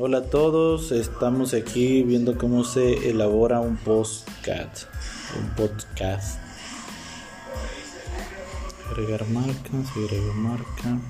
Hola a todos, estamos aquí viendo cómo se elabora un podcast. Un podcast. Agregar marca, se agrega marca.